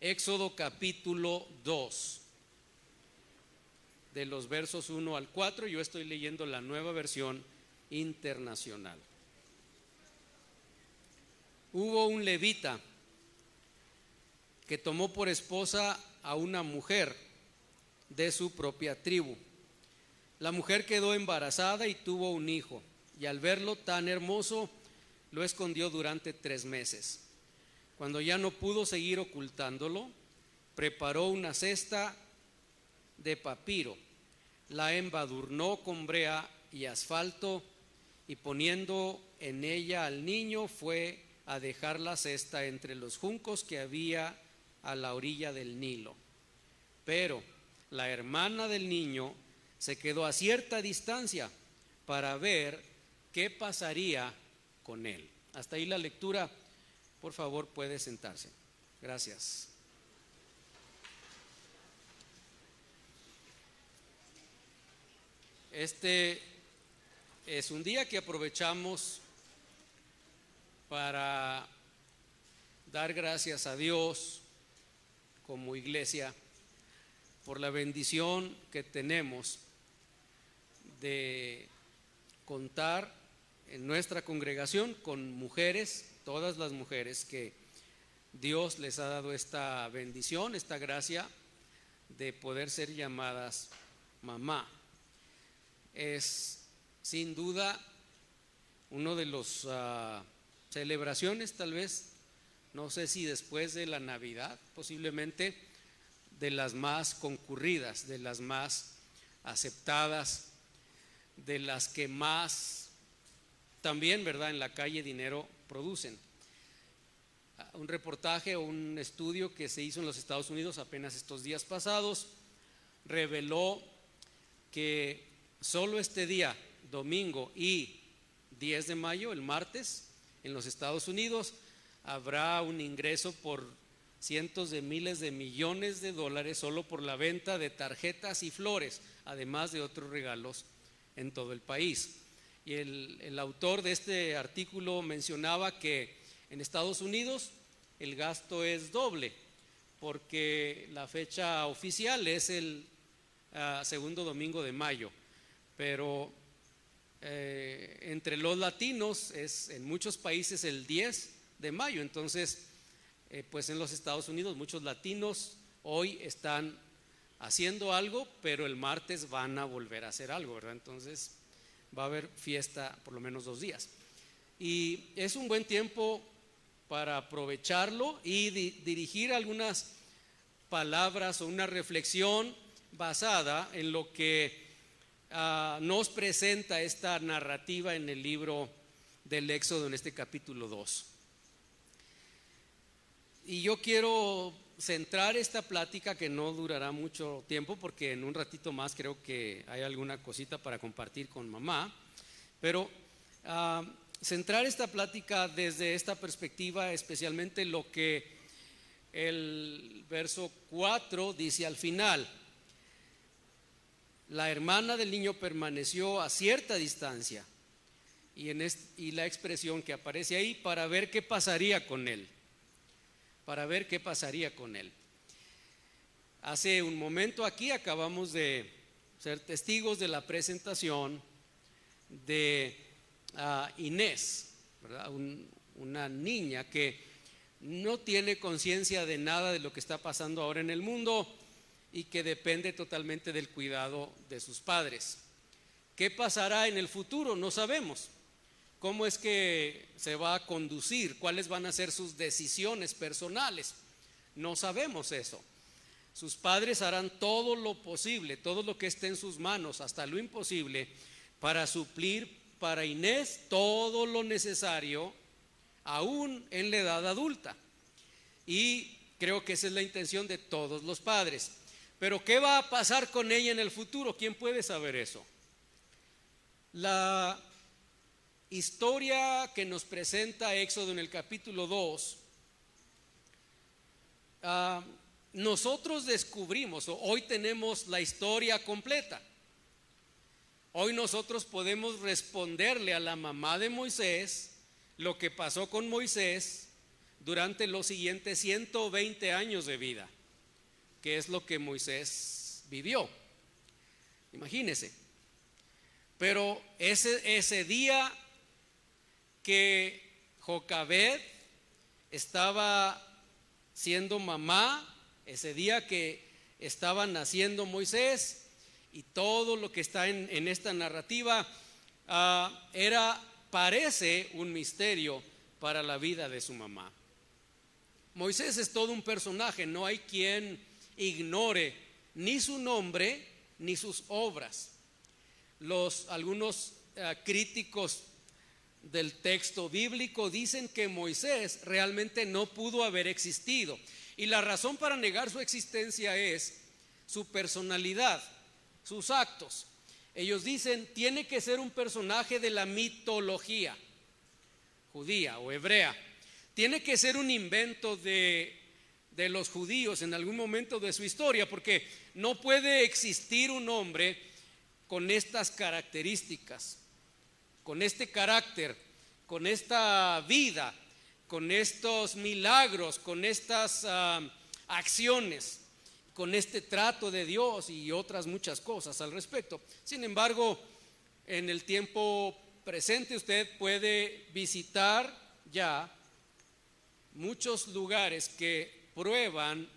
Éxodo capítulo 2, de los versos 1 al 4. Yo estoy leyendo la nueva versión internacional. Hubo un levita que tomó por esposa a una mujer de su propia tribu. La mujer quedó embarazada y tuvo un hijo, y al verlo tan hermoso, lo escondió durante tres meses. Cuando ya no pudo seguir ocultándolo, preparó una cesta de papiro, la embadurnó con brea y asfalto, y poniendo en ella al niño fue a dejar la cesta entre los juncos que había a la orilla del Nilo. Pero la hermana del niño se quedó a cierta distancia para ver qué pasaría con él. Hasta ahí la lectura. Por favor, puede sentarse. Gracias. Este es un día que aprovechamos para dar gracias a Dios como iglesia por la bendición que tenemos de contar en nuestra congregación con mujeres, todas las mujeres que Dios les ha dado esta bendición, esta gracia de poder ser llamadas mamá. Es sin duda uno de los ah, celebraciones tal vez, no sé si después de la Navidad, posiblemente de las más concurridas, de las más aceptadas, de las que más también, ¿verdad?, en la calle dinero producen. Un reportaje o un estudio que se hizo en los Estados Unidos apenas estos días pasados reveló que solo este día, domingo y 10 de mayo, el martes, en los Estados Unidos, habrá un ingreso por cientos de miles de millones de dólares solo por la venta de tarjetas y flores, además de otros regalos en todo el país. Y el, autor de este artículo mencionaba que en Estados Unidos el gasto es doble, porque la fecha oficial es el ah, segundo domingo de mayo, pero eh, entre los latinos es en muchos países el 10 de mayo. Entonces, eh, pues en los Estados Unidos muchos latinos hoy están haciendo algo, pero el martes van a volver a hacer algo, ¿verdad? Entonces va a haber fiesta por lo menos dos días. Y es un buen tiempo para aprovecharlo y dirigir algunas palabras o una reflexión basada en lo que Ah, nos presenta esta narrativa en el libro del Éxodo, en este capítulo 2. Y yo quiero centrar esta plática que no durará mucho tiempo porque en un ratito más creo que hay alguna cosita para compartir con mamá, pero ah, centrar esta plática desde esta perspectiva, especialmente lo que el verso 4 dice al final. La hermana del niño permaneció a cierta distancia y, en y la expresión que aparece ahí para ver qué pasaría con él, para ver qué pasaría con él. Hace un momento aquí acabamos de ser testigos de la presentación de ah, Inés, una niña que no tiene conciencia de nada de lo que está pasando ahora en el mundo, y que depende totalmente del cuidado de sus padres. ¿Qué pasará en el futuro? No sabemos. ¿Cómo es que se va a conducir? ¿Cuáles van a ser sus decisiones personales? No sabemos eso. Sus padres harán todo lo posible, todo lo que esté en sus manos, hasta lo imposible, para suplir para Inés todo lo necesario, aún en la edad adulta. Y creo que esa es la intención de todos los padres. Pero ¿qué va a pasar con ella en el futuro? ¿Quién puede saber eso? La historia que nos presenta Éxodo en el capítulo 2, ah, nosotros descubrimos, hoy tenemos la historia completa. Hoy nosotros podemos responderle a la mamá de Moisés lo que pasó con Moisés durante los siguientes 120 años de vida, que es lo que Moisés vivió. Imagínese. Pero ese, ese día que Jocabed estaba siendo mamá, ese día que estaba naciendo Moisés y todo lo que está en, esta narrativa ah, era, parece un misterio para la vida de su mamá. Moisés es todo un personaje, no hay quien ignore ni su nombre ni sus obras. Los algunos ah, críticos del texto bíblico dicen que Moisés realmente no pudo haber existido. Y la razón para negar su existencia es su personalidad, sus actos. Ellos dicen, tiene que ser un personaje de la mitología judía o hebrea. Tiene que ser un invento de, de los judíos en algún momento de su historia, porque no puede existir un hombre con estas características con este carácter, con esta vida, con estos milagros, con estas ah, acciones, con este trato de Dios y otras muchas cosas al respecto. Sin embargo, en el tiempo presente usted puede visitar ya muchos lugares que prueban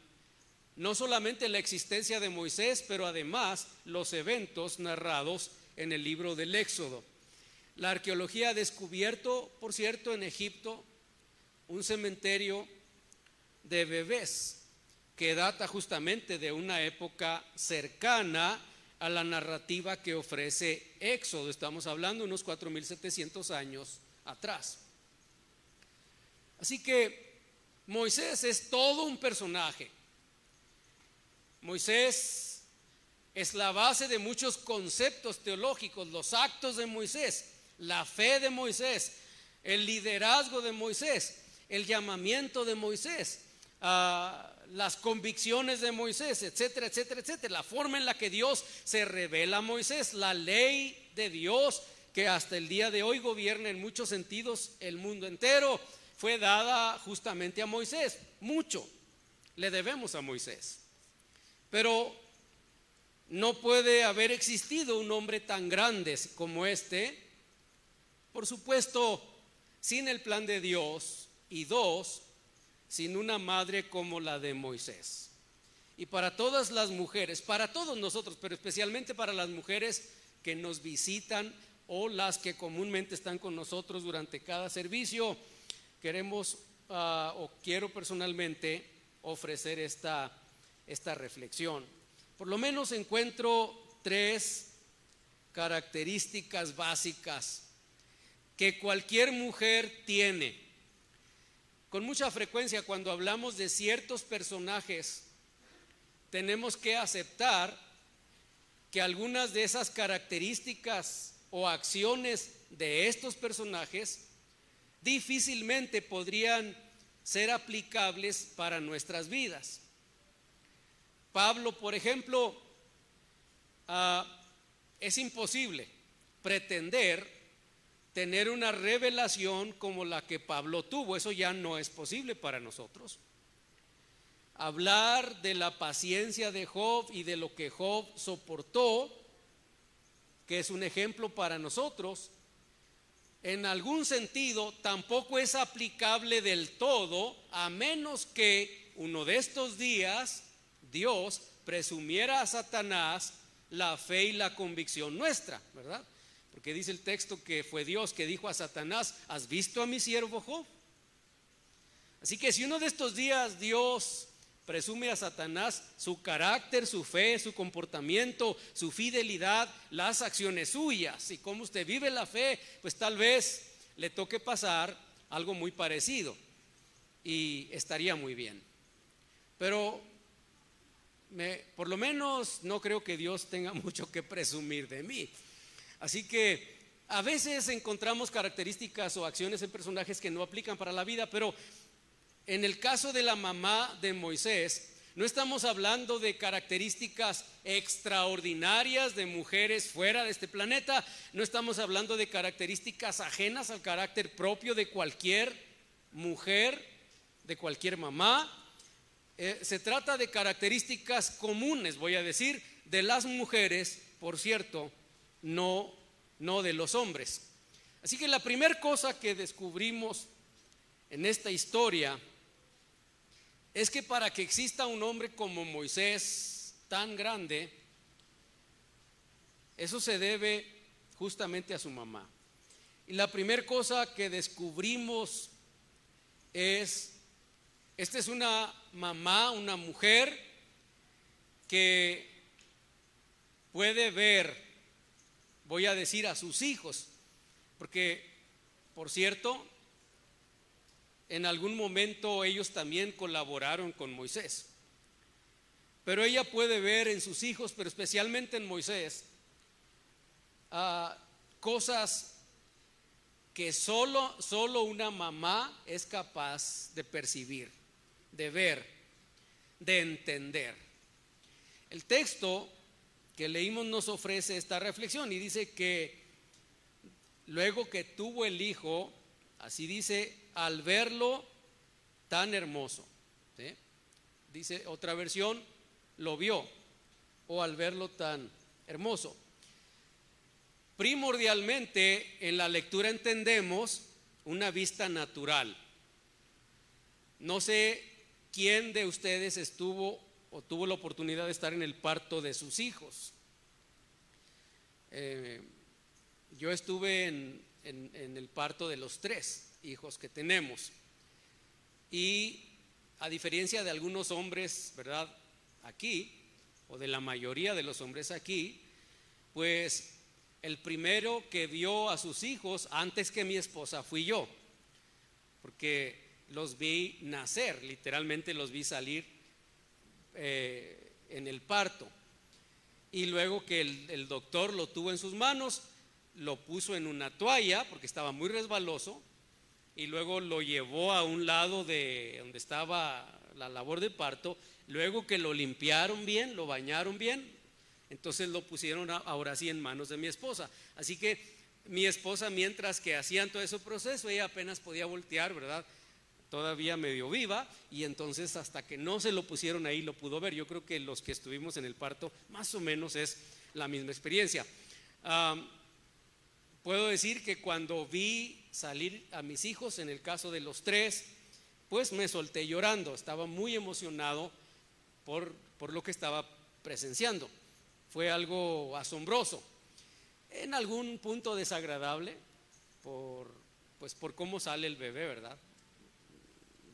no solamente la existencia de Moisés, pero además los eventos narrados en el libro del Éxodo. La arqueología ha descubierto, por cierto, en Egipto un cementerio de bebés que data justamente de una época cercana a la narrativa que ofrece Éxodo. Estamos hablando unos 4.700 años atrás. Así que Moisés es todo un personaje. Moisés es la base de muchos conceptos teológicos, los actos de Moisés la fe de Moisés, el liderazgo de Moisés, el llamamiento de Moisés, ah, las convicciones de Moisés, etcétera, etcétera, etcétera. La forma en la que Dios se revela a Moisés, la ley de Dios que hasta el día de hoy gobierna en muchos sentidos el mundo entero, fue dada justamente a Moisés. Mucho le debemos a Moisés. Pero no puede haber existido un hombre tan grande como este por supuesto, sin el plan de Dios y dos, sin una madre como la de Moisés. Y para todas las mujeres, para todos nosotros, pero especialmente para las mujeres que nos visitan o las que comúnmente están con nosotros durante cada servicio, queremos ah, o quiero personalmente ofrecer esta, esta reflexión. Por lo menos encuentro tres características básicas que cualquier mujer tiene. Con mucha frecuencia cuando hablamos de ciertos personajes, tenemos que aceptar que algunas de esas características o acciones de estos personajes difícilmente podrían ser aplicables para nuestras vidas. Pablo, por ejemplo, ah, es imposible pretender tener una revelación como la que Pablo tuvo. Eso ya no es posible para nosotros. Hablar de la paciencia de Job y de lo que Job soportó, que es un ejemplo para nosotros, en algún sentido tampoco es aplicable del todo, a menos que uno de estos días Dios presumiera a Satanás la fe y la convicción nuestra, ¿verdad? Porque dice el texto que fue Dios que dijo a Satanás, ¿has visto a mi siervo Job? Así que si uno de estos días Dios presume a Satanás su carácter, su fe, su comportamiento, su fidelidad, las acciones suyas y cómo usted vive la fe, pues tal vez le toque pasar algo muy parecido y estaría muy bien. Pero por lo menos no creo que Dios tenga mucho que presumir de mí. Así que a veces encontramos características o acciones en personajes que no aplican para la vida, pero en el caso de la mamá de Moisés, no estamos hablando de características extraordinarias de mujeres fuera de este planeta, no estamos hablando de características ajenas al carácter propio de cualquier mujer de cualquier mamá. Eh, se trata de características comunes, voy a decir, de las mujeres, por cierto, no, no de los hombres. Así que la primera cosa que descubrimos en esta historia es que para que exista un hombre como Moisés tan grande, eso se debe justamente a su mamá. Y la primera cosa que descubrimos es, esta es una mamá, una mujer que puede ver, voy a decir, a sus hijos, porque, por cierto, en algún momento ellos también colaboraron con Moisés. Pero ella puede ver en sus hijos, pero especialmente en Moisés, ah, cosas que solo, solo una mamá es capaz de percibir, de ver, de entender. El texto que leímos nos ofrece esta reflexión y dice que luego que tuvo el hijo, así dice al verlo tan hermoso. Dice otra versión, lo vio o al verlo tan hermoso. Primordialmente en la lectura entendemos una vista natural. No sé quién de ustedes estuvo o tuvo la oportunidad de estar en el parto de sus hijos. Eh, yo estuve en, en el parto de los tres hijos que tenemos. Y a diferencia de algunos hombres, ¿verdad? Aquí, o de la mayoría de los hombres aquí, pues el primero que vio a sus hijos antes que mi esposa fui yo, porque los vi nacer, literalmente los vi salir eh, en el parto. Y luego que el, el doctor lo tuvo en sus manos, lo puso en una toalla, porque estaba muy resbaloso, y luego lo llevó a un lado de donde estaba la labor de parto, luego que lo limpiaron bien, lo bañaron bien, entonces lo pusieron ahora sí en manos de mi esposa. Así que mi esposa, mientras que hacían todo ese proceso, ella apenas podía voltear, ¿verdad? Todavía medio viva, y entonces hasta que no se lo pusieron ahí lo pudo ver. Yo creo que los que estuvimos en el parto, más o menos es la misma experiencia. puedo decir que cuando vi salir a mis hijos, en el caso de los tres, pues me solté llorando, estaba muy emocionado por, por lo que estaba presenciando. Fue algo asombroso, en algún punto desagradable, por, pues por cómo sale el bebé, ¿verdad?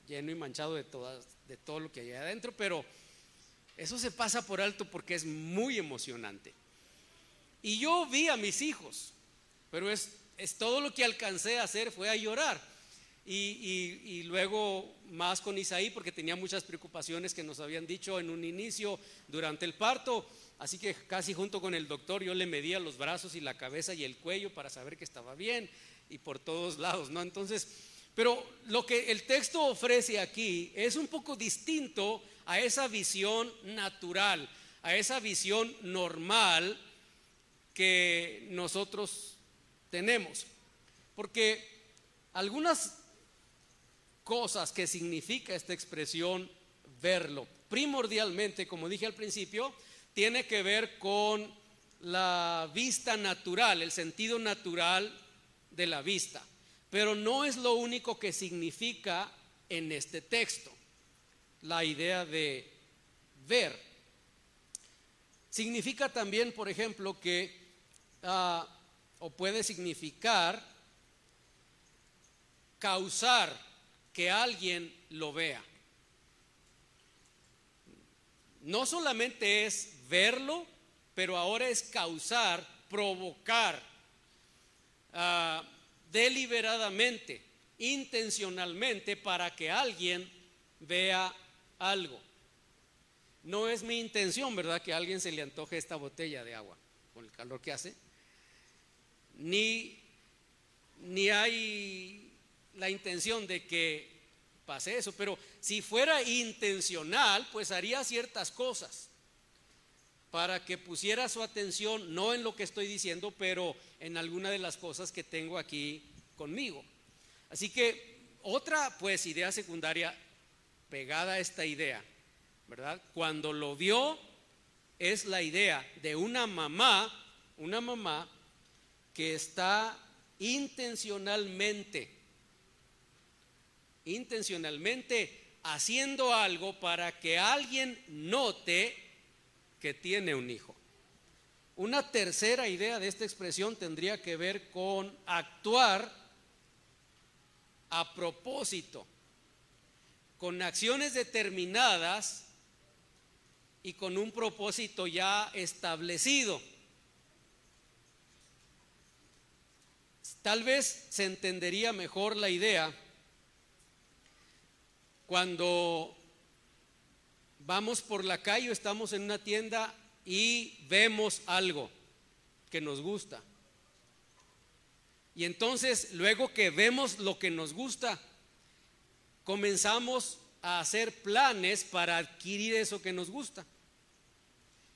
Lleno y manchado de, todas, de todo lo que hay adentro, pero eso se pasa por alto porque es muy emocionante. Y yo vi a mis hijos, pero es es todo lo que alcancé a hacer fue a llorar. Y, luego más con Isaí, porque tenía muchas preocupaciones que nos habían dicho en un inicio durante el parto. Así que casi junto con el doctor yo le medía los brazos y la cabeza y el cuello para saber que estaba bien y por todos lados, ¿no? Entonces, pero lo que el texto ofrece aquí es un poco distinto a esa visión natural, a esa visión normal que nosotros tenemos. Porque algunas cosas que significa esta expresión verlo, primordialmente, como dije al principio, tiene que ver con la vista natural, el sentido natural de la vista. Pero no es lo único que significa en este texto, la idea de ver. Significa también, por ejemplo, que ah, o puede significar causar que alguien lo vea. No solamente es verlo, pero ahora es causar, provocar ah, deliberadamente, intencionalmente para que alguien vea algo. No es mi intención, ¿verdad? Que alguien se le antoje esta botella de agua con el calor que hace ni, ni hay la intención de que pase eso, pero si fuera intencional, pues haría ciertas cosas para que pusiera su atención no en lo que estoy diciendo, pero en alguna de las cosas que tengo aquí conmigo. Así que otra pues idea secundaria pegada a esta idea, ¿verdad? Cuando lo vio, es la idea de una mamá, una mamá que está intencionalmente, intencionalmente haciendo algo para que alguien note que tiene un hijo. Una tercera idea de esta expresión tendría que ver con actuar a propósito, con acciones determinadas y con un propósito ya establecido. Tal vez se entendería mejor la idea cuando vamos por la calle o estamos en una tienda y vemos algo que nos gusta. Y entonces, luego que vemos lo que nos gusta, comenzamos a hacer planes para adquirir eso que nos gusta.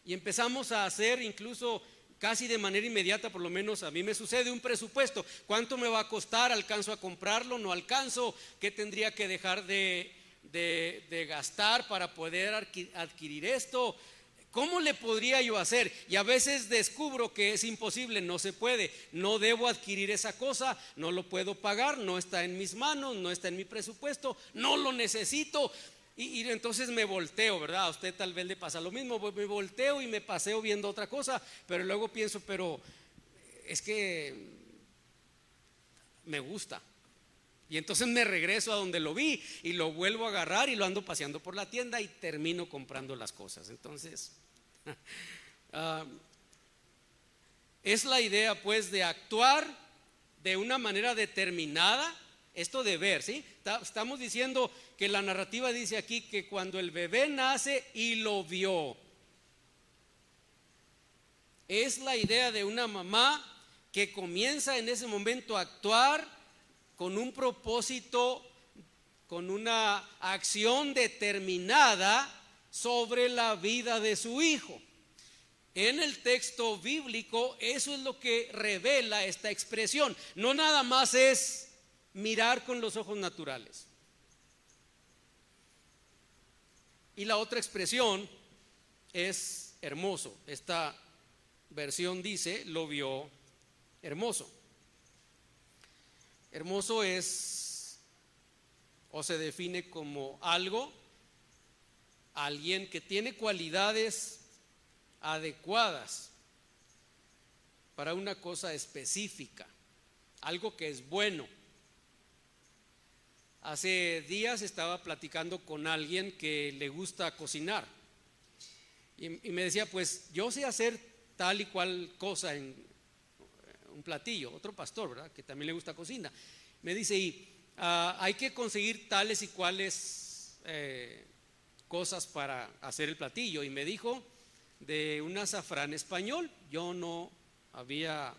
Y empezamos a hacer incluso casi de manera inmediata, por lo menos a mí me sucede un presupuesto. ¿Cuánto me va a costar? ¿Alcanzo a comprarlo? ¿No alcanzo? ¿Qué tendría que dejar de, de gastar para poder adquirir esto? ¿Cómo le podría yo hacer? Y a veces descubro que es imposible, no se puede, no debo adquirir esa cosa, no lo puedo pagar, no está en mis manos, no está en mi presupuesto, no lo necesito. Y, entonces me volteo, ¿verdad? A usted tal vez le pasa lo mismo, me volteo y me paseo viendo otra cosa, pero luego pienso, pero es que me gusta. Y entonces me regreso a donde lo vi y lo vuelvo a agarrar y lo ando paseando por la tienda y termino comprando las cosas. Entonces, Ah, es la idea pues de actuar de una manera determinada, esto de ver, ¿sí? Estamos diciendo que la narrativa dice aquí que cuando el bebé nace y lo vio, es la idea de una mamá que comienza en ese momento a actuar con un propósito, con una acción determinada sobre la vida de su hijo. En el texto bíblico eso es lo que revela esta expresión. No nada más es mirar con los ojos naturales. Y la otra expresión es hermoso. Esta versión dice, lo vio hermoso. Hermoso es o se define como algo alguien que tiene cualidades adecuadas para una cosa específica, algo que es bueno. Hace días estaba platicando con alguien que le gusta cocinar y, me decía, pues yo sé hacer tal y cual cosa en un platillo, otro pastor, ¿verdad? Que también le gusta cocina. Me dice, y ah, hay que conseguir tales y cuales eh, cosas para hacer el platillo y me dijo de un azafrán español. Yo no había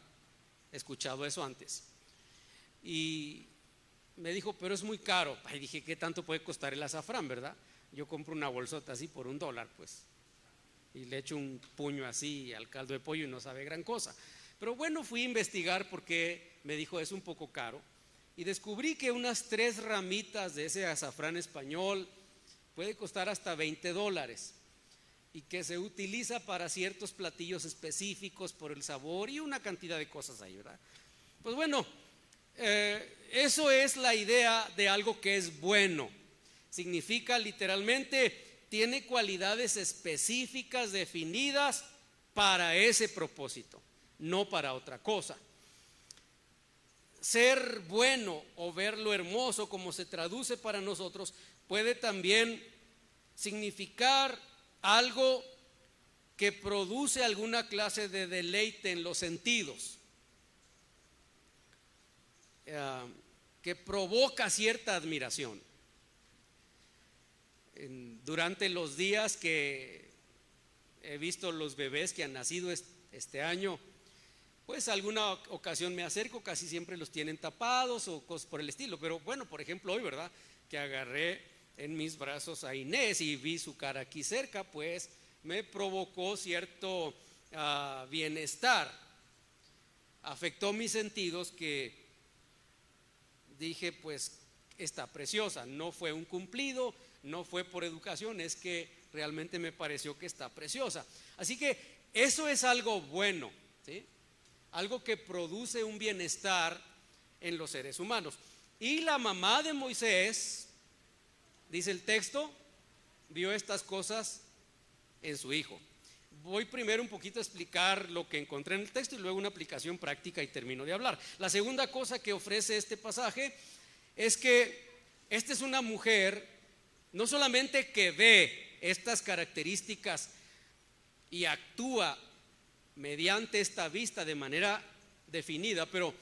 escuchado eso antes. Y me dijo, pero es muy caro. Y dije, ¿qué tanto puede costar el azafrán, verdad? Yo compro una bolsota así por un dólar, pues. Y le echo un puño así al caldo de pollo y no sabe gran cosa. Pero bueno, fui a investigar porque me dijo, es un poco caro. Y descubrí que unas tres ramitas de ese azafrán español, puede costar hasta 20 dólares y que se utiliza para ciertos platillos específicos por el sabor y una cantidad de cosas ahí, ¿verdad? Pues bueno, eh, eso es la idea de algo que es bueno. Significa literalmente, tiene cualidades específicas definidas para ese propósito, no para otra cosa. Ser bueno o ver lo hermoso, como se traduce para nosotros, puede también significar algo que produce alguna clase de deleite en los sentidos, eh, que provoca cierta admiración. durante los días que he visto los bebés que han nacido este año, pues alguna ocasión me acerco, casi siempre los tienen tapados o cosas por el estilo, pero bueno, por ejemplo hoy, ¿verdad? Que agarré en mis brazos a Inés y vi su cara aquí cerca, pues me provocó cierto ah, bienestar. Afectó mis sentidos que dije, pues está preciosa. No fue un cumplido, no fue por educación, es que realmente me pareció que está preciosa. Así que eso es algo bueno, ¿sí? Algo que produce un bienestar en los seres humanos. Y la mamá de Moisés, dice el texto, vio estas cosas en su hijo. Voy primero un poquito a explicar lo que encontré en el texto y luego una aplicación práctica y termino de hablar. La segunda cosa que ofrece este pasaje es que esta es una mujer no solamente que ve estas características y actúa mediante esta vista de manera definida, pero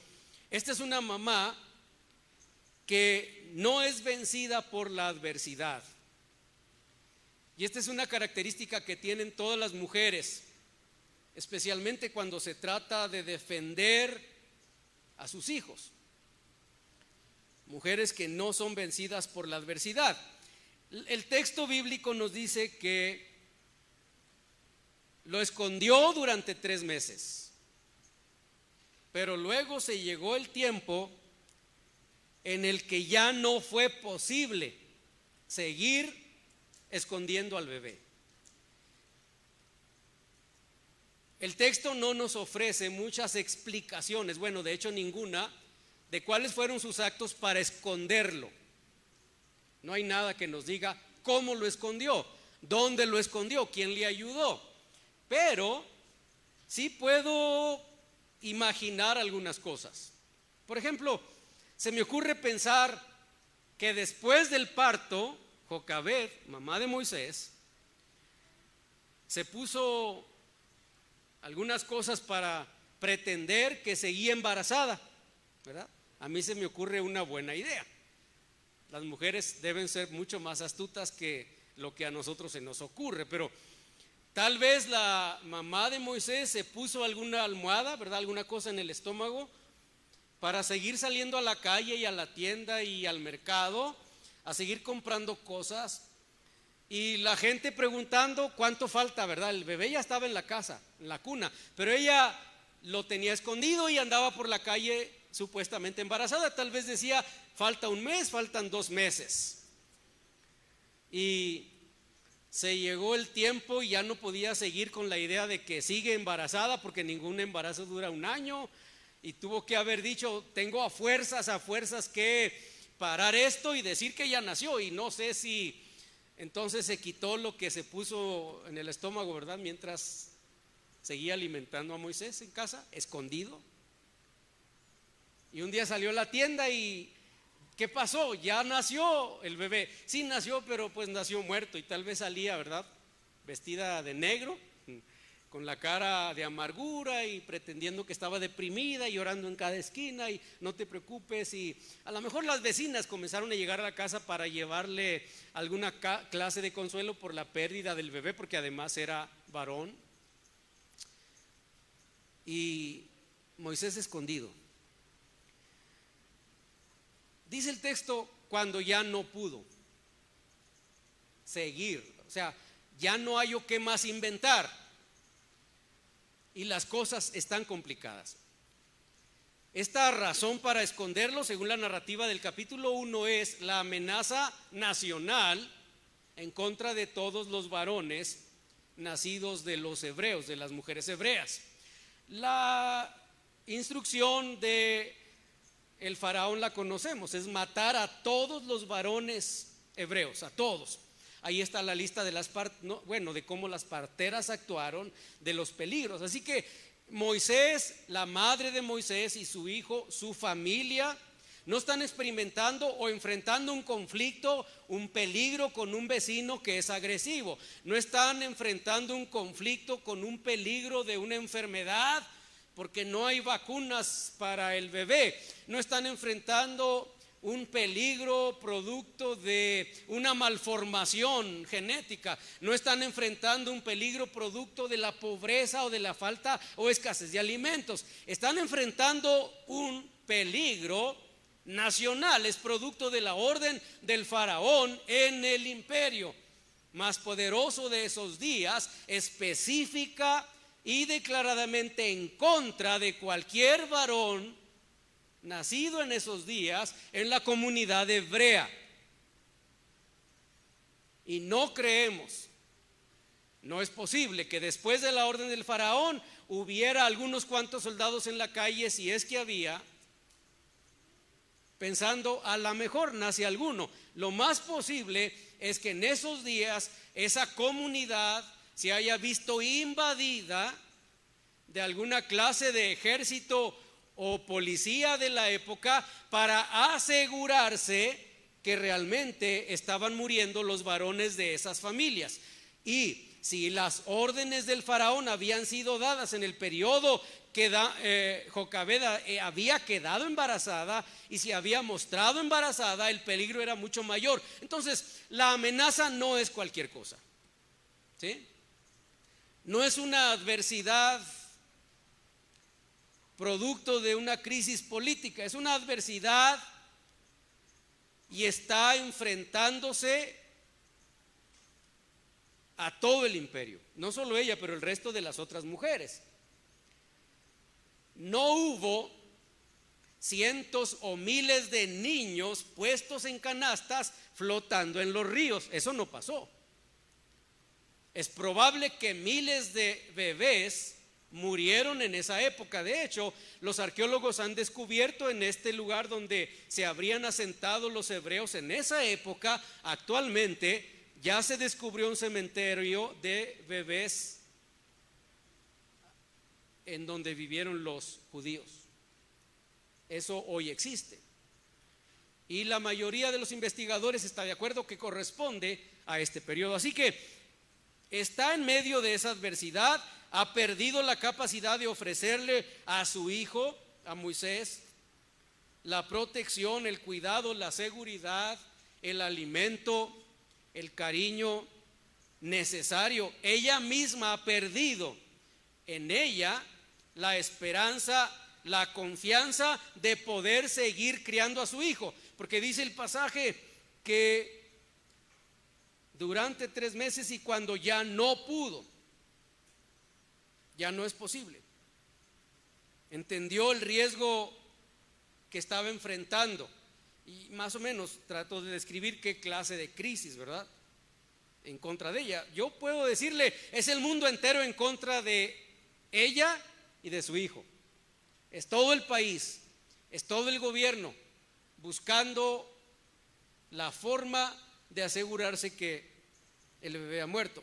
esta es una mamá que no es vencida por la adversidad. Y esta es una característica que tienen todas las mujeres, especialmente cuando se trata de defender a sus hijos. Mujeres que no son vencidas por la adversidad. El texto bíblico nos dice que lo escondió durante tres meses, pero luego se llegó el tiempo en el que ya no fue posible seguir escondiendo al bebé. El texto no nos ofrece muchas explicaciones, bueno, de hecho ninguna, de cuáles fueron sus actos para esconderlo. No hay nada que nos diga cómo lo escondió, dónde lo escondió, quién le ayudó. Pero sí puedo imaginar algunas cosas. Por ejemplo, se me ocurre pensar que después del parto, Jocabed, mamá de Moisés, se puso algunas cosas para pretender que seguía embarazada, ¿verdad? A mí se me ocurre una buena idea. Las mujeres deben ser mucho más astutas que lo que a nosotros se nos ocurre, pero tal vez la mamá de Moisés se puso alguna almohada, ¿verdad? Alguna cosa en el estómago para seguir saliendo a la calle y a la tienda y al mercado, a seguir comprando cosas. Y la gente preguntando cuánto falta, ¿verdad? El bebé ya estaba en la casa, en la cuna, pero ella lo tenía escondido y andaba por la calle supuestamente embarazada. Tal vez decía, falta un mes, faltan dos meses. Y se llegó el tiempo y ya no podía seguir con la idea de que sigue embarazada porque ningún embarazo dura un año. Y tuvo que haber dicho, tengo a fuerzas, a fuerzas que parar esto y decir que ya nació. Y no sé si entonces se quitó lo que se puso en el estómago, ¿verdad? Mientras seguía alimentando a Moisés en casa, escondido. Y un día salió a la tienda y ¿qué pasó? Ya nació el bebé. Sí nació, pero pues nació muerto y tal vez salía, ¿verdad? Vestida de negro, con la cara de amargura y pretendiendo que estaba deprimida y llorando en cada esquina y no te preocupes y a lo mejor las vecinas comenzaron a llegar a la casa para llevarle alguna clase de consuelo por la pérdida del bebé porque además era varón. Y Moisés escondido. Dice el texto, cuando ya no pudo seguir, o sea, ya no hay o qué más inventar y las cosas están complicadas. Esta razón para esconderlo, según la narrativa del capítulo 1, es la amenaza nacional en contra de todos los varones nacidos de los hebreos, de las mujeres hebreas. La instrucción de el faraón la conocemos, es matar a todos los varones hebreos, a todos. Ahí está la lista de las partes, bueno, de cómo las parteras actuaron, de los peligros. Así que Moisés, la madre de Moisés y su hijo, su familia, no están experimentando o enfrentando un conflicto, un peligro con un vecino que es agresivo. No están enfrentando un conflicto con un peligro de una enfermedad porque no hay vacunas para el bebé. No están enfrentando un peligro producto de una malformación genética. No están enfrentando un peligro producto de la pobreza o de la falta o escasez de alimentos. Están enfrentando un peligro nacional. Es producto de la orden del faraón en el imperio más poderoso de esos días, específica y declaradamente en contra de cualquier varón nacido en esos días en la comunidad hebrea. Y no creemos, no es posible que después de la orden del faraón hubiera algunos cuantos soldados en la calle, si es que había, pensando a lo mejor nace alguno. Lo más posible es que en esos días esa comunidad se haya visto invadida de alguna clase de ejército o policía de la época para asegurarse que realmente estaban muriendo los varones de esas familias. Y si las órdenes del faraón habían sido dadas en el periodo que eh, Jocabeda eh, había quedado embarazada y si había mostrado embarazada, el peligro era mucho mayor. Entonces, la amenaza no es cualquier cosa. ¿Sí? No es una adversidad producto de una crisis política, es una adversidad y está enfrentándose a todo el imperio, no solo ella, pero el resto de las otras mujeres. No hubo cientos o miles de niños puestos en canastas flotando en los ríos, eso no pasó. Es probable que miles de bebés murieron en esa época. De hecho, los arqueólogos han descubierto en este lugar donde se habrían asentado los hebreos en esa época, actualmente ya se descubrió un cementerio de bebés en donde vivieron los judíos. Eso hoy existe. Y la mayoría de los investigadores está de acuerdo que corresponde a este periodo. Así que está en medio de esa adversidad, ha perdido la capacidad de ofrecerle a su hijo, a Moisés, la protección, el cuidado, la seguridad, el alimento, el cariño necesario. Ella misma ha perdido en ella la esperanza, la confianza de poder seguir criando a su hijo. Porque dice el pasaje que durante tres meses y cuando ya no pudo, ya no es posible. Entendió el riesgo que estaba enfrentando y más o menos trató de describir qué clase de crisis, ¿verdad? En contra de ella. Yo puedo decirle, es el mundo entero en contra de ella y de su hijo. Es todo el país, es todo el gobierno buscando la forma de asegurarse que el bebé ha muerto.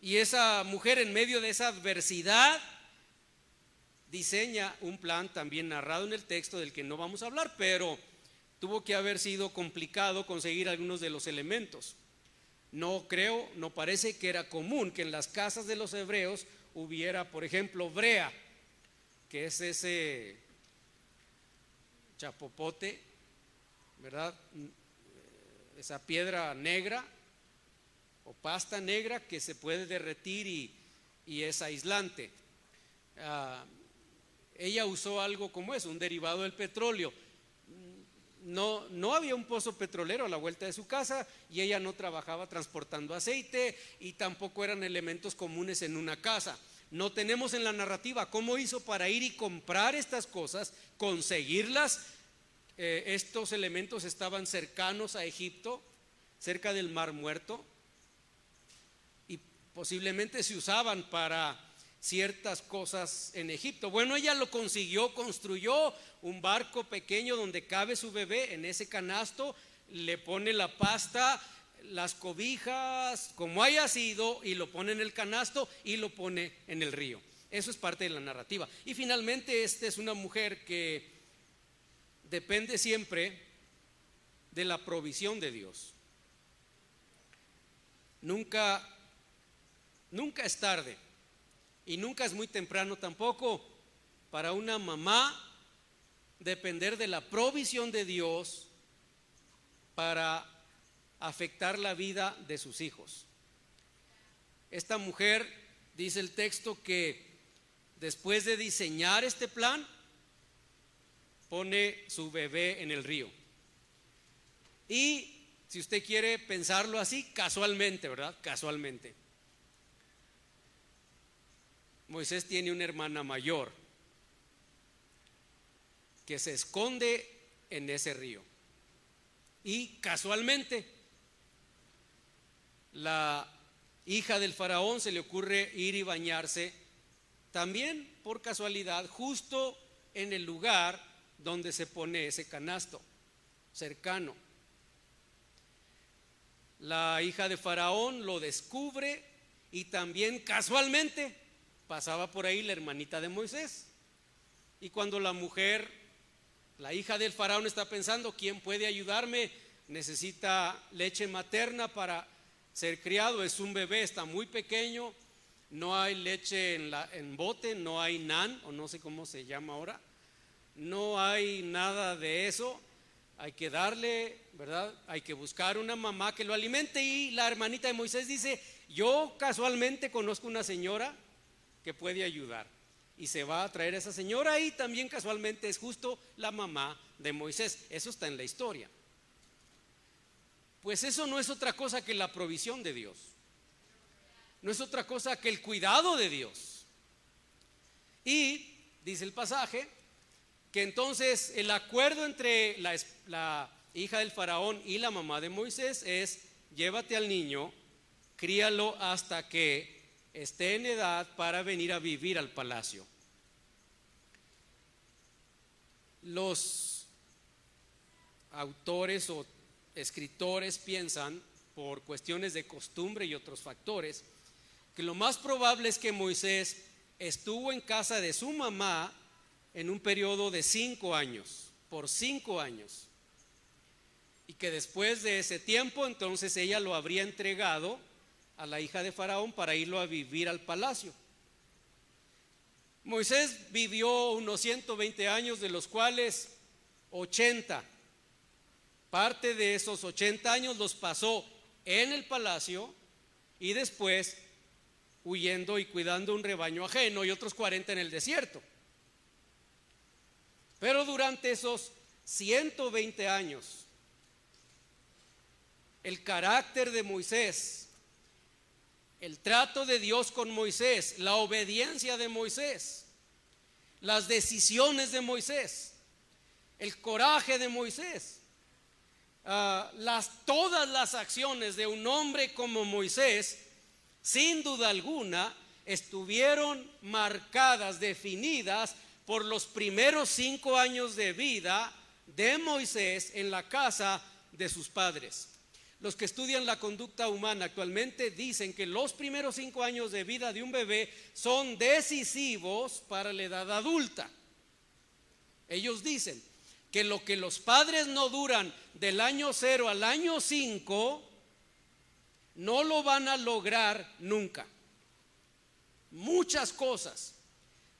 Y esa mujer en medio de esa adversidad diseña un plan también narrado en el texto del que no vamos a hablar, pero tuvo que haber sido complicado conseguir algunos de los elementos. No creo, no parece que era común que en las casas de los hebreos hubiera, por ejemplo, brea, que es ese chapopote, ¿verdad? Esa piedra negra o pasta negra que se puede derretir y, es aislante. Ah, ella usó algo como eso, un derivado del petróleo. No, no había un pozo petrolero a la vuelta de su casa y ella no trabajaba transportando aceite y tampoco eran elementos comunes en una casa. No tenemos en la narrativa cómo hizo para ir y comprar estas cosas, conseguirlas. Eh, estos elementos estaban cercanos a Egipto, cerca del Mar Muerto posiblemente se usaban para ciertas cosas en Egipto. Bueno, ella lo consiguió, construyó un barco pequeño donde cabe su bebé en ese canasto, le pone la pasta, las cobijas, como haya sido, y lo pone en el canasto y lo pone en el río. Eso es parte de la narrativa. Y finalmente, esta es una mujer que depende siempre de la provisión de Dios. Nunca Nunca es tarde y nunca es muy temprano tampoco para una mamá depender de la provisión de Dios para afectar la vida de sus hijos. Esta mujer, dice el texto, que después de diseñar este plan, pone su bebé en el río. Y si usted quiere pensarlo así, casualmente, ¿verdad? Casualmente. Moisés tiene una hermana mayor. que se esconde en ese río. Y casualmente, la hija del faraón se le ocurre ir y bañarse también por casualidad justo en el lugar donde se pone ese canasto, cercano. La hija de Faraón lo descubre y también casualmente pasaba por ahí la hermanita de Moisés. Y cuando la mujer, la hija del faraón está pensando, ¿quién puede ayudarme? Necesita leche materna para ser criado, es un bebé, está muy pequeño, no hay leche en, bote, no hay nan, o no sé cómo se llama ahora, no hay nada de eso, hay que darle, ¿verdad? Hay que buscar una mamá que lo alimente y la hermanita de Moisés dice, yo casualmente conozco una señora que puede ayudar y se va a traer a esa señora y también casualmente es justo la mamá de Moisés. Eso está en la historia. Pues eso no es otra cosa que la provisión de Dios. No es otra cosa que el cuidado de Dios. Y, dice el pasaje, que entonces el acuerdo entre la, la hija del faraón y la mamá de Moisés es, llévate al niño, críalo hasta que esté en edad para venir a vivir al palacio. Los autores o escritores piensan, por cuestiones de costumbre y otros factores, que lo más probable es que Moisés estuvo en casa de su mamá en un periodo de cinco años, por cinco años. Y que después de ese tiempo entonces ella lo habría entregado a la hija de Faraón para irlo a vivir al palacio. Moisés vivió unos 120 años, de los cuales 80, parte de esos 80 años los pasó en el palacio y después huyendo y cuidando un rebaño ajeno y otros 40 en el desierto. Pero durante esos 120 años, el carácter de Moisés, el trato de Dios con Moisés, la obediencia de Moisés, las decisiones de Moisés, el coraje de Moisés, ah, las, todas las acciones de un hombre como Moisés, sin duda alguna, estuvieron marcadas, definidas por los primeros cinco años de vida de Moisés en la casa de sus padres. Los que estudian la conducta humana actualmente dicen que los primeros cinco años de vida de un bebé son decisivos para la edad adulta. Ellos dicen que lo que los padres no duran del año cero al año cinco, no lo van a lograr nunca. Muchas cosas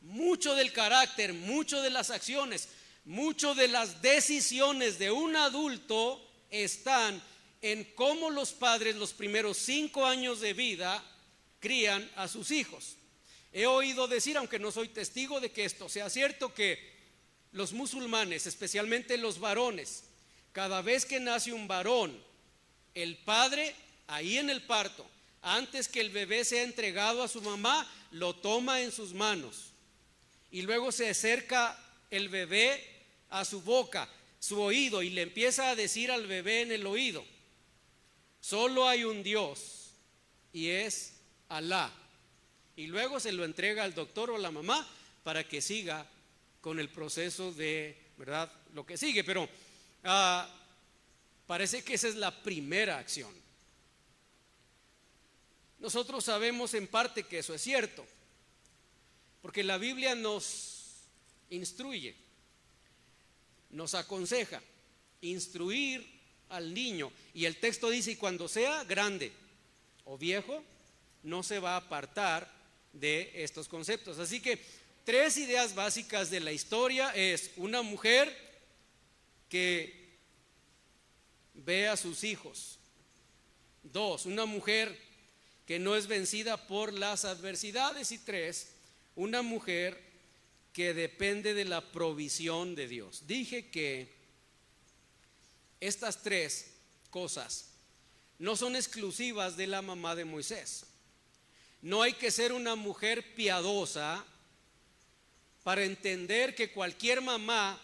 mucho del carácter, mucho de las acciones, mucho de las decisiones de un adulto están en cómo los padres los primeros cinco años de vida crían a sus hijos. He oído decir, aunque no soy testigo de que esto sea cierto, que los musulmanes, especialmente los varones, cada vez que nace un varón, el padre, ahí en el parto, antes que el bebé sea entregado a su mamá, lo toma en sus manos y luego se acerca el bebé a su boca, su oído, y le empieza a decir al bebé en el oído, solo hay un Dios y es Alá. Y luego se lo entrega al doctor o a la mamá para que siga con el proceso de, ¿verdad? Lo que sigue, pero ah, parece que esa es la primera acción. Nosotros sabemos en parte que eso es cierto. Porque la Biblia nos instruye, nos aconseja instruir al niño. Y el texto dice, y cuando sea grande o viejo, no se va a apartar de estos conceptos. Así que tres ideas básicas de la historia es una mujer que ve a sus hijos. Dos, una mujer que no es vencida por las adversidades. Y tres, una mujer que depende de la provisión de Dios. Dije que estas tres cosas no son exclusivas de la mamá de Moisés. No hay que ser una mujer piadosa para entender que cualquier mamá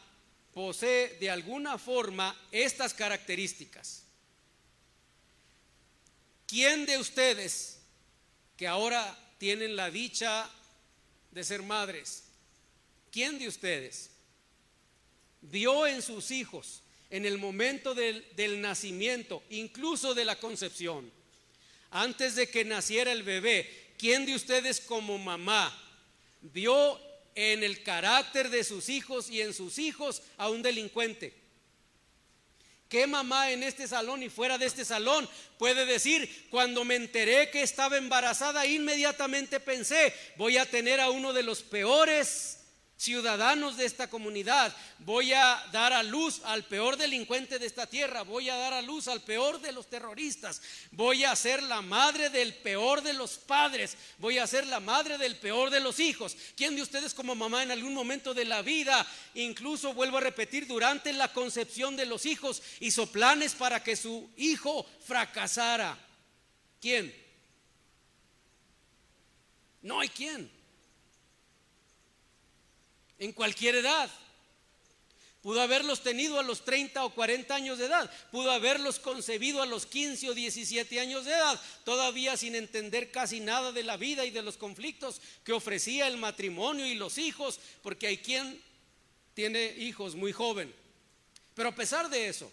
posee de alguna forma estas características. ¿Quién de ustedes que ahora tienen la dicha de ser madres, quién de ustedes vio en sus hijos en el momento del, del nacimiento, incluso de la concepción, antes de que naciera el bebé, quién de ustedes como mamá vio en el carácter de sus hijos y en sus hijos a un delincuente? ¿Qué mamá en este salón y fuera de este salón puede decir, cuando me enteré que estaba embarazada, inmediatamente pensé, voy a tener a uno de los peores ciudadanos de esta comunidad. Voy a dar a luz al peor delincuente de esta tierra. Voy a dar a luz al peor de los terroristas. Voy a ser la madre del peor de los padres. Voy a ser la madre del peor de los hijos. ¿Quién de ustedes como mamá en algún momento de la vida, incluso vuelvo a repetir, durante la concepción de los hijos, hizo planes para que su hijo fracasara? ¿Quién? No hay quién en cualquier edad. Pudo haberlos tenido a los 30 o 40 años de edad. Pudo haberlos concebido a los 15 o 17 años de edad, todavía sin entender casi nada de la vida y de los conflictos que ofrecía el matrimonio y los hijos, porque hay quien tiene hijos muy joven. Pero a pesar de eso,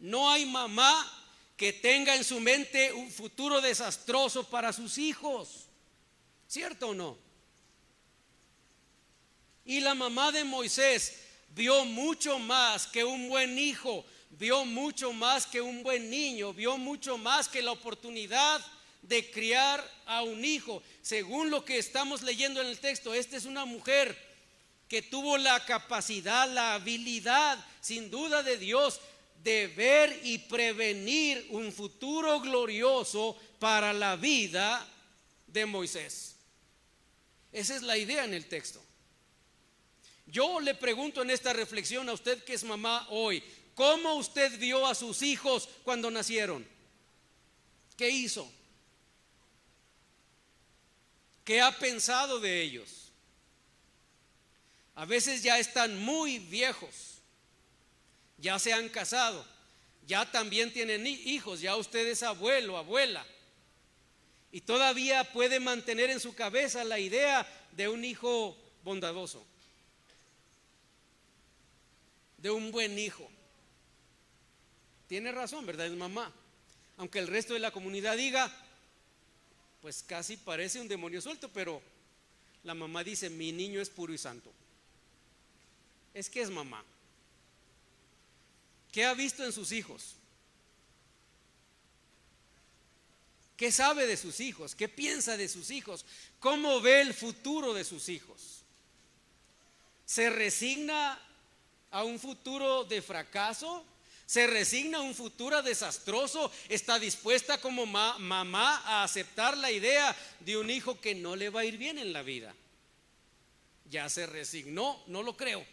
no hay mamá que tenga en su mente un futuro desastroso para sus hijos. ¿Cierto o no? Y la mamá de Moisés vio mucho más que un buen hijo, vio mucho más que un buen niño, vio mucho más que la oportunidad de criar a un hijo. Según lo que estamos leyendo en el texto, esta es una mujer que tuvo la capacidad, la habilidad, sin duda de Dios, de ver y prevenir un futuro glorioso para la vida de Moisés. Esa es la idea en el texto. Yo le pregunto en esta reflexión a usted que es mamá hoy, ¿cómo usted vio a sus hijos cuando nacieron? ¿Qué hizo? ¿Qué ha pensado de ellos? A veces ya están muy viejos, ya se han casado, ya también tienen hijos, ya usted es abuelo, abuela, y todavía puede mantener en su cabeza la idea de un hijo bondadoso de un buen hijo. Tiene razón, ¿verdad? Es mamá. Aunque el resto de la comunidad diga, pues casi parece un demonio suelto, pero la mamá dice, mi niño es puro y santo. Es que es mamá. ¿Qué ha visto en sus hijos? ¿Qué sabe de sus hijos? ¿Qué piensa de sus hijos? ¿Cómo ve el futuro de sus hijos? ¿Se resigna a un futuro de fracaso? ¿Se resigna a un futuro desastroso? ¿Está dispuesta como mamá a aceptar la idea de un hijo que no le va a ir bien en la vida? Ya se resignó, no lo creo.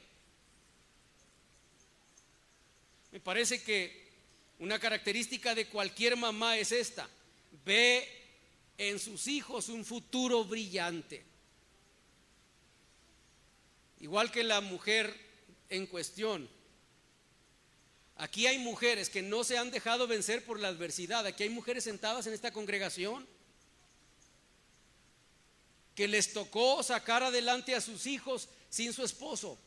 Me parece que una característica de cualquier mamá es esta. Ve en sus hijos un futuro brillante. Igual que la mujer en cuestión. Aquí hay mujeres que no se han dejado vencer por la adversidad. Aquí hay mujeres sentadas en esta congregación que les tocó sacar adelante a sus hijos sin su esposo.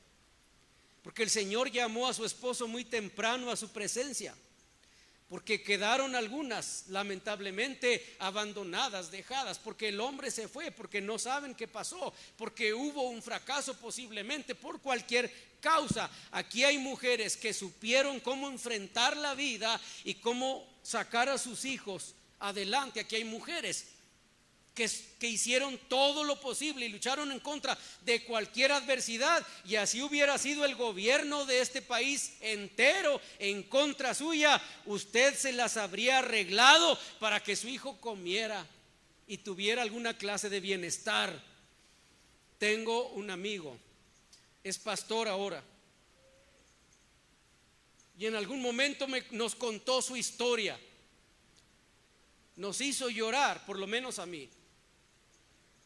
Porque el Señor llamó a su esposo muy temprano a su presencia porque quedaron algunas lamentablemente abandonadas, dejadas, porque el hombre se fue, porque no saben qué pasó, porque hubo un fracaso posiblemente por cualquier causa. Aquí hay mujeres que supieron cómo enfrentar la vida y cómo sacar a sus hijos adelante. Aquí hay mujeres que, hicieron todo lo posible y lucharon en contra de cualquier adversidad y así hubiera sido el gobierno de este país entero en contra suya, usted se las habría arreglado para que su hijo comiera y tuviera alguna clase de bienestar. Tengo un amigo, es pastor ahora, y en algún momento nos contó su historia. Nos hizo llorar, por lo menos a mí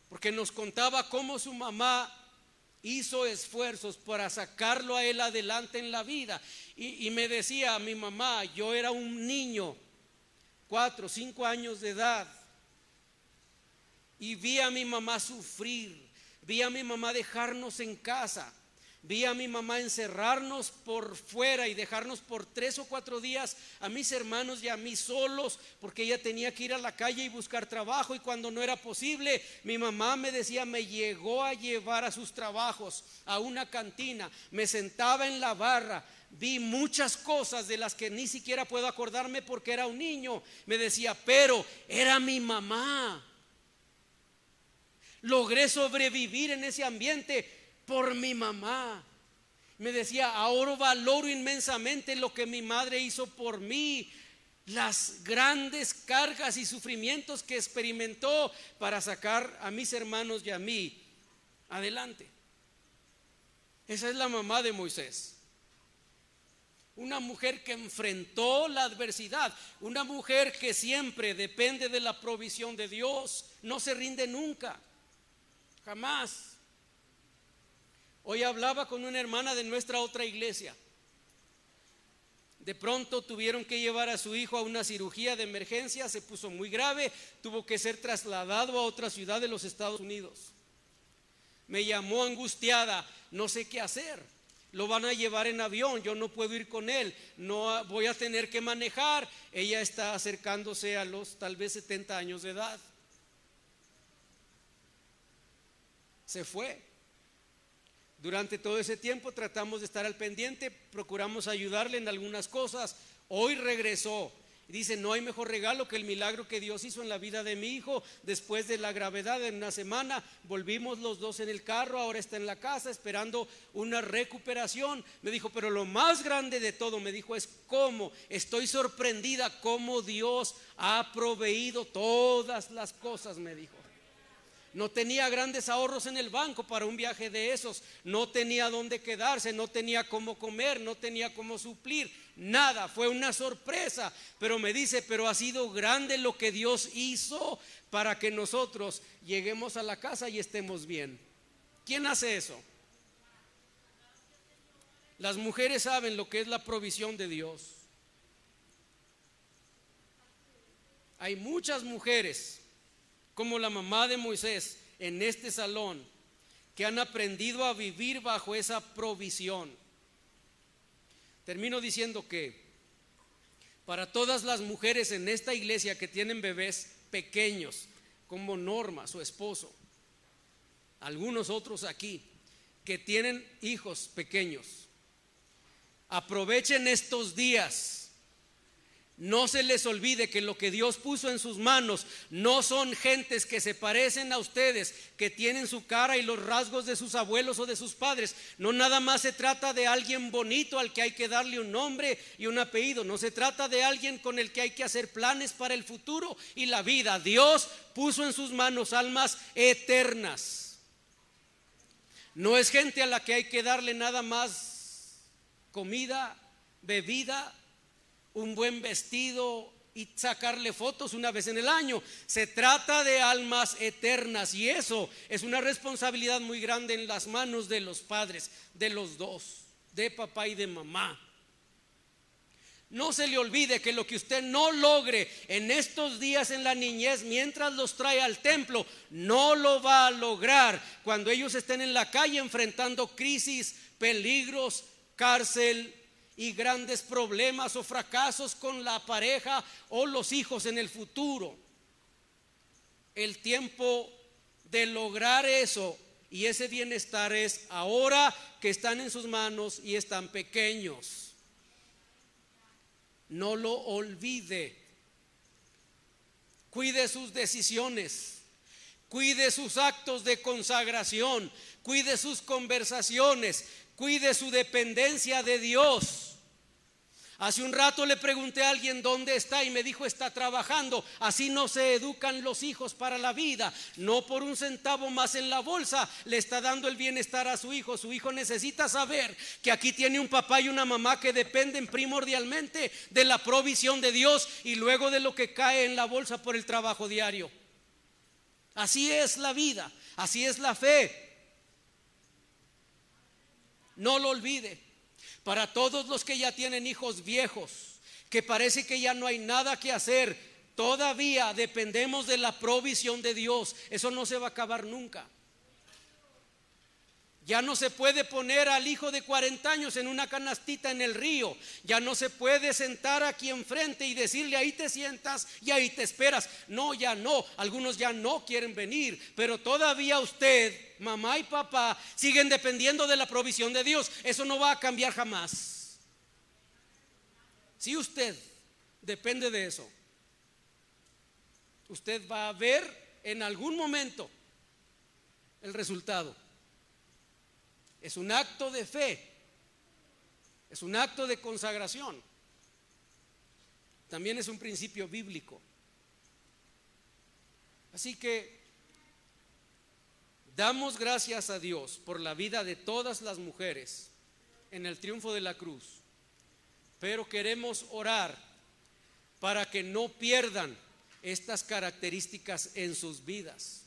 porque nos contaba cómo su mamá hizo esfuerzos para sacarlo a él adelante en la vida. Y, me decía a mi mamá, yo era un niño, cuatro, cinco años de edad, y vi a mi mamá sufrir, vi a mi mamá dejarnos en casa. Vi a mi mamá encerrarnos por fuera y dejarnos por tres o cuatro días a mis hermanos y a mí solos, porque ella tenía que ir a la calle y buscar trabajo y cuando no era posible, mi mamá me decía, me llegó a llevar a sus trabajos a una cantina, me sentaba en la barra, vi muchas cosas de las que ni siquiera puedo acordarme porque era un niño, me decía, pero era mi mamá. Logré sobrevivir en ese ambiente por mi mamá. Me decía, ahora valoro inmensamente lo que mi madre hizo por mí, las grandes cargas y sufrimientos que experimentó para sacar a mis hermanos y a mí adelante. Esa es la mamá de Moisés. Una mujer que enfrentó la adversidad, una mujer que siempre depende de la provisión de Dios, no se rinde nunca, jamás. Hoy hablaba con una hermana de nuestra otra iglesia. De pronto tuvieron que llevar a su hijo a una cirugía de emergencia, se puso muy grave, tuvo que ser trasladado a otra ciudad de los Estados Unidos. Me llamó angustiada, no sé qué hacer. Lo van a llevar en avión, yo no puedo ir con él, no voy a tener que manejar. Ella está acercándose a los tal vez 70 años de edad. Se fue. Durante todo ese tiempo tratamos de estar al pendiente, procuramos ayudarle en algunas cosas. Hoy regresó. Dice, no hay mejor regalo que el milagro que Dios hizo en la vida de mi hijo. Después de la gravedad en una semana, volvimos los dos en el carro, ahora está en la casa esperando una recuperación. Me dijo, pero lo más grande de todo, me dijo, es cómo estoy sorprendida, cómo Dios ha proveído todas las cosas, me dijo. No tenía grandes ahorros en el banco para un viaje de esos. No tenía dónde quedarse, no tenía cómo comer, no tenía cómo suplir. Nada, fue una sorpresa. Pero me dice, pero ha sido grande lo que Dios hizo para que nosotros lleguemos a la casa y estemos bien. ¿Quién hace eso? Las mujeres saben lo que es la provisión de Dios. Hay muchas mujeres como la mamá de Moisés en este salón, que han aprendido a vivir bajo esa provisión. Termino diciendo que para todas las mujeres en esta iglesia que tienen bebés pequeños, como Norma, su esposo, algunos otros aquí, que tienen hijos pequeños, aprovechen estos días no se les olvide que lo que Dios puso en sus manos no son gentes que se parecen a ustedes, que tienen su cara y los rasgos de sus abuelos o de sus padres. No nada más se trata de alguien bonito al que hay que darle un nombre y un apellido. No se trata de alguien con el que hay que hacer planes para el futuro y la vida. Dios puso en sus manos almas eternas. No es gente a la que hay que darle nada más comida, bebida un buen vestido y sacarle fotos una vez en el año. Se trata de almas eternas y eso es una responsabilidad muy grande en las manos de los padres, de los dos, de papá y de mamá. No se le olvide que lo que usted no logre en estos días en la niñez mientras los trae al templo, no lo va a lograr cuando ellos estén en la calle enfrentando crisis, peligros, cárcel, y grandes problemas o fracasos con la pareja o los hijos en el futuro. El tiempo de lograr eso y ese bienestar es ahora que están en sus manos y están pequeños. No lo olvide. Cuide sus decisiones. Cuide sus actos de consagración. Cuide sus conversaciones. Cuide su dependencia de Dios. Hace un rato le pregunté a alguien dónde está y me dijo está trabajando. Así no se educan los hijos para la vida. No por un centavo más en la bolsa le está dando el bienestar a su hijo. Su hijo necesita saber que aquí tiene un papá y una mamá que dependen primordialmente de la provisión de Dios y luego de lo que cae en la bolsa por el trabajo diario. Así es la vida, así es la fe. No lo olvide. Para todos los que ya tienen hijos viejos, que parece que ya no hay nada que hacer, todavía dependemos de la provisión de Dios. Eso no se va a acabar nunca. Ya no se puede poner al hijo de 40 años en una canastita en el río. Ya no se puede sentar aquí enfrente y decirle ahí te sientas y ahí te esperas. No, ya no. Algunos ya no quieren venir. Pero todavía usted, mamá y papá, siguen dependiendo de la provisión de Dios. Eso no va a cambiar jamás. Si usted depende de eso, usted va a ver en algún momento el resultado. Es un acto de fe. Es un acto de consagración. También es un principio bíblico. Así que damos gracias a Dios por la vida de todas las mujeres en el triunfo de la cruz. Pero queremos orar para que no pierdan estas características en sus vidas.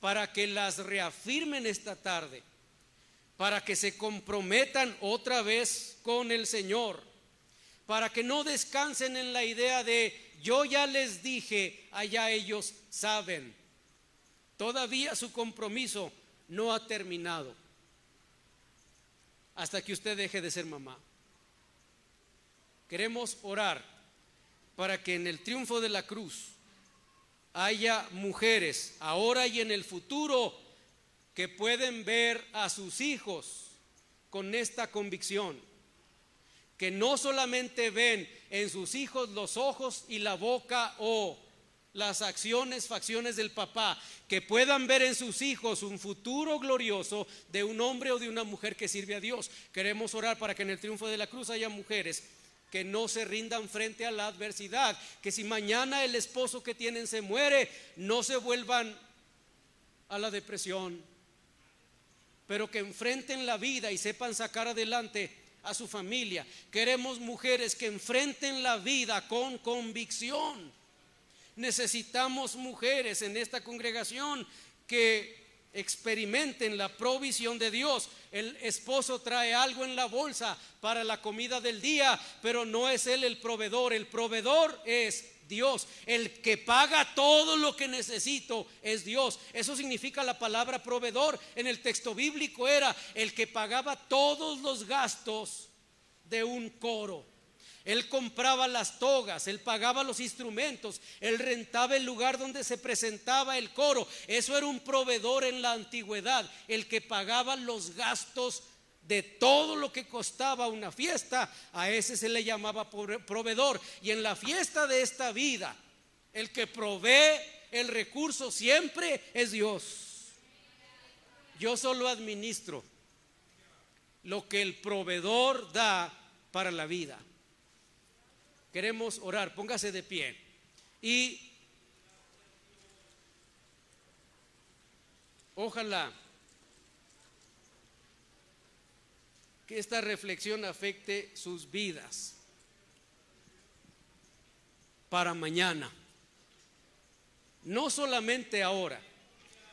Para que las reafirmen esta tarde para que se comprometan otra vez con el Señor, para que no descansen en la idea de yo ya les dije, allá ellos saben. Todavía su compromiso no ha terminado hasta que usted deje de ser mamá. Queremos orar para que en el triunfo de la cruz haya mujeres ahora y en el futuro que pueden ver a sus hijos con esta convicción, que no solamente ven en sus hijos los ojos y la boca o las acciones, facciones del papá, que puedan ver en sus hijos un futuro glorioso de un hombre o de una mujer que sirve a Dios. Queremos orar para que en el triunfo de la cruz haya mujeres que no se rindan frente a la adversidad, que si mañana el esposo que tienen se muere, no se vuelvan a la depresión, pero que enfrenten la vida y sepan sacar adelante a su familia. Queremos mujeres que enfrenten la vida con convicción. Necesitamos mujeres en esta congregación que experimenten la provisión de Dios. El esposo trae algo en la bolsa para la comida del día, pero no es él el proveedor. El proveedor es Dios. El que paga todo lo que necesito es Dios. Eso significa la palabra proveedor. En el texto bíblico era el que pagaba todos los gastos de un coro. Él compraba las togas, él pagaba los instrumentos, él rentaba el lugar donde se presentaba el coro. Eso era un proveedor en la antigüedad, el que pagaba los gastos de todo lo que costaba una fiesta, a ese se le llamaba proveedor. Y en la fiesta de esta vida, el que provee el recurso siempre es Dios. Yo solo administro lo que el proveedor da para la vida. Queremos orar, póngase de pie. Y ojalá que esta reflexión afecte sus vidas para mañana. No solamente ahora.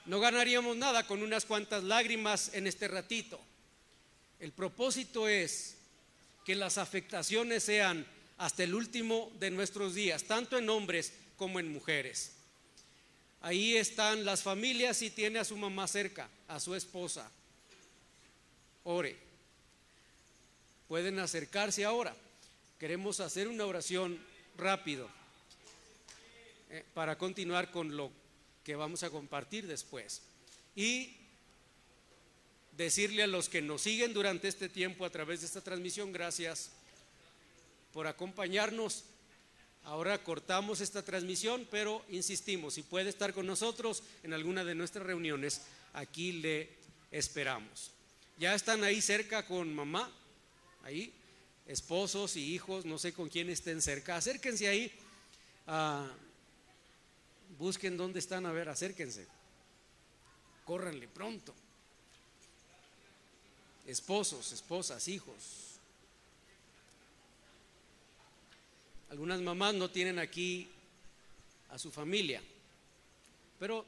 No ganaríamos nada con unas cuantas lágrimas en este ratito. El propósito es que las afectaciones sean hasta el último de nuestros días, tanto en hombres como en mujeres. Ahí están las familias y tiene a su mamá cerca, a su esposa. Ore pueden acercarse ahora. Queremos hacer una oración rápido eh, para continuar con lo que vamos a compartir después. Y decirle a los que nos siguen durante este tiempo a través de esta transmisión, gracias por acompañarnos. Ahora cortamos esta transmisión, pero insistimos, si puede estar con nosotros en alguna de nuestras reuniones, aquí le esperamos. Ya están ahí cerca con mamá ahí, esposos y hijos, no sé con quién estén cerca, acérquense ahí, ah, busquen dónde están, a ver, acérquense, córranle pronto. Esposos, esposas, hijos. Algunas mamás no tienen aquí a su familia, pero